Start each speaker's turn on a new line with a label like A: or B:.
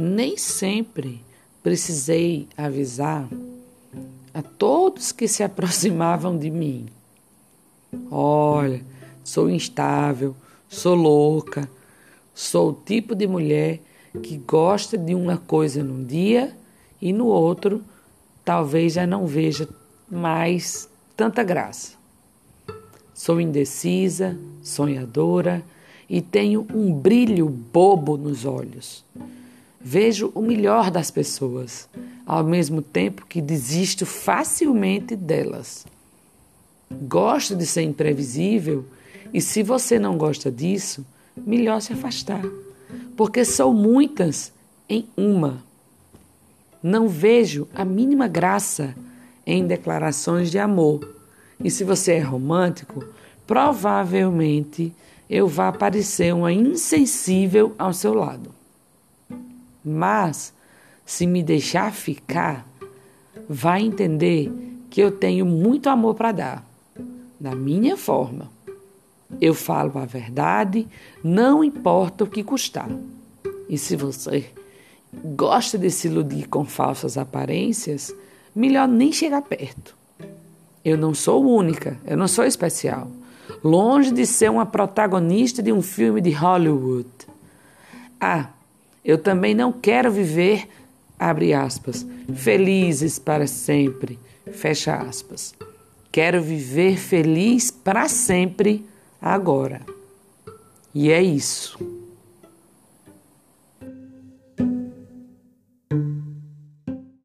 A: Nem sempre precisei avisar a todos que se aproximavam de mim. Olha, sou instável, sou louca, sou o tipo de mulher que gosta de uma coisa num dia e no outro talvez já não veja mais tanta graça. Sou indecisa, sonhadora e tenho um brilho bobo nos olhos. Vejo o melhor das pessoas, ao mesmo tempo que desisto facilmente delas. Gosto de ser imprevisível e, se você não gosta disso, melhor se afastar, porque são muitas em uma. Não vejo a mínima graça em declarações de amor. E se você é romântico, provavelmente eu vá parecer uma insensível ao seu lado. Mas, se me deixar ficar, vai entender que eu tenho muito amor para dar, da minha forma. Eu falo a verdade, não importa o que custar. E se você gosta de se iludir com falsas aparências, melhor nem chegar perto. Eu não sou única, eu não sou especial. Longe de ser uma protagonista de um filme de Hollywood. Ah, eu também não quero viver, abre aspas, felizes para sempre, fecha aspas. Quero viver feliz para sempre agora. E é isso.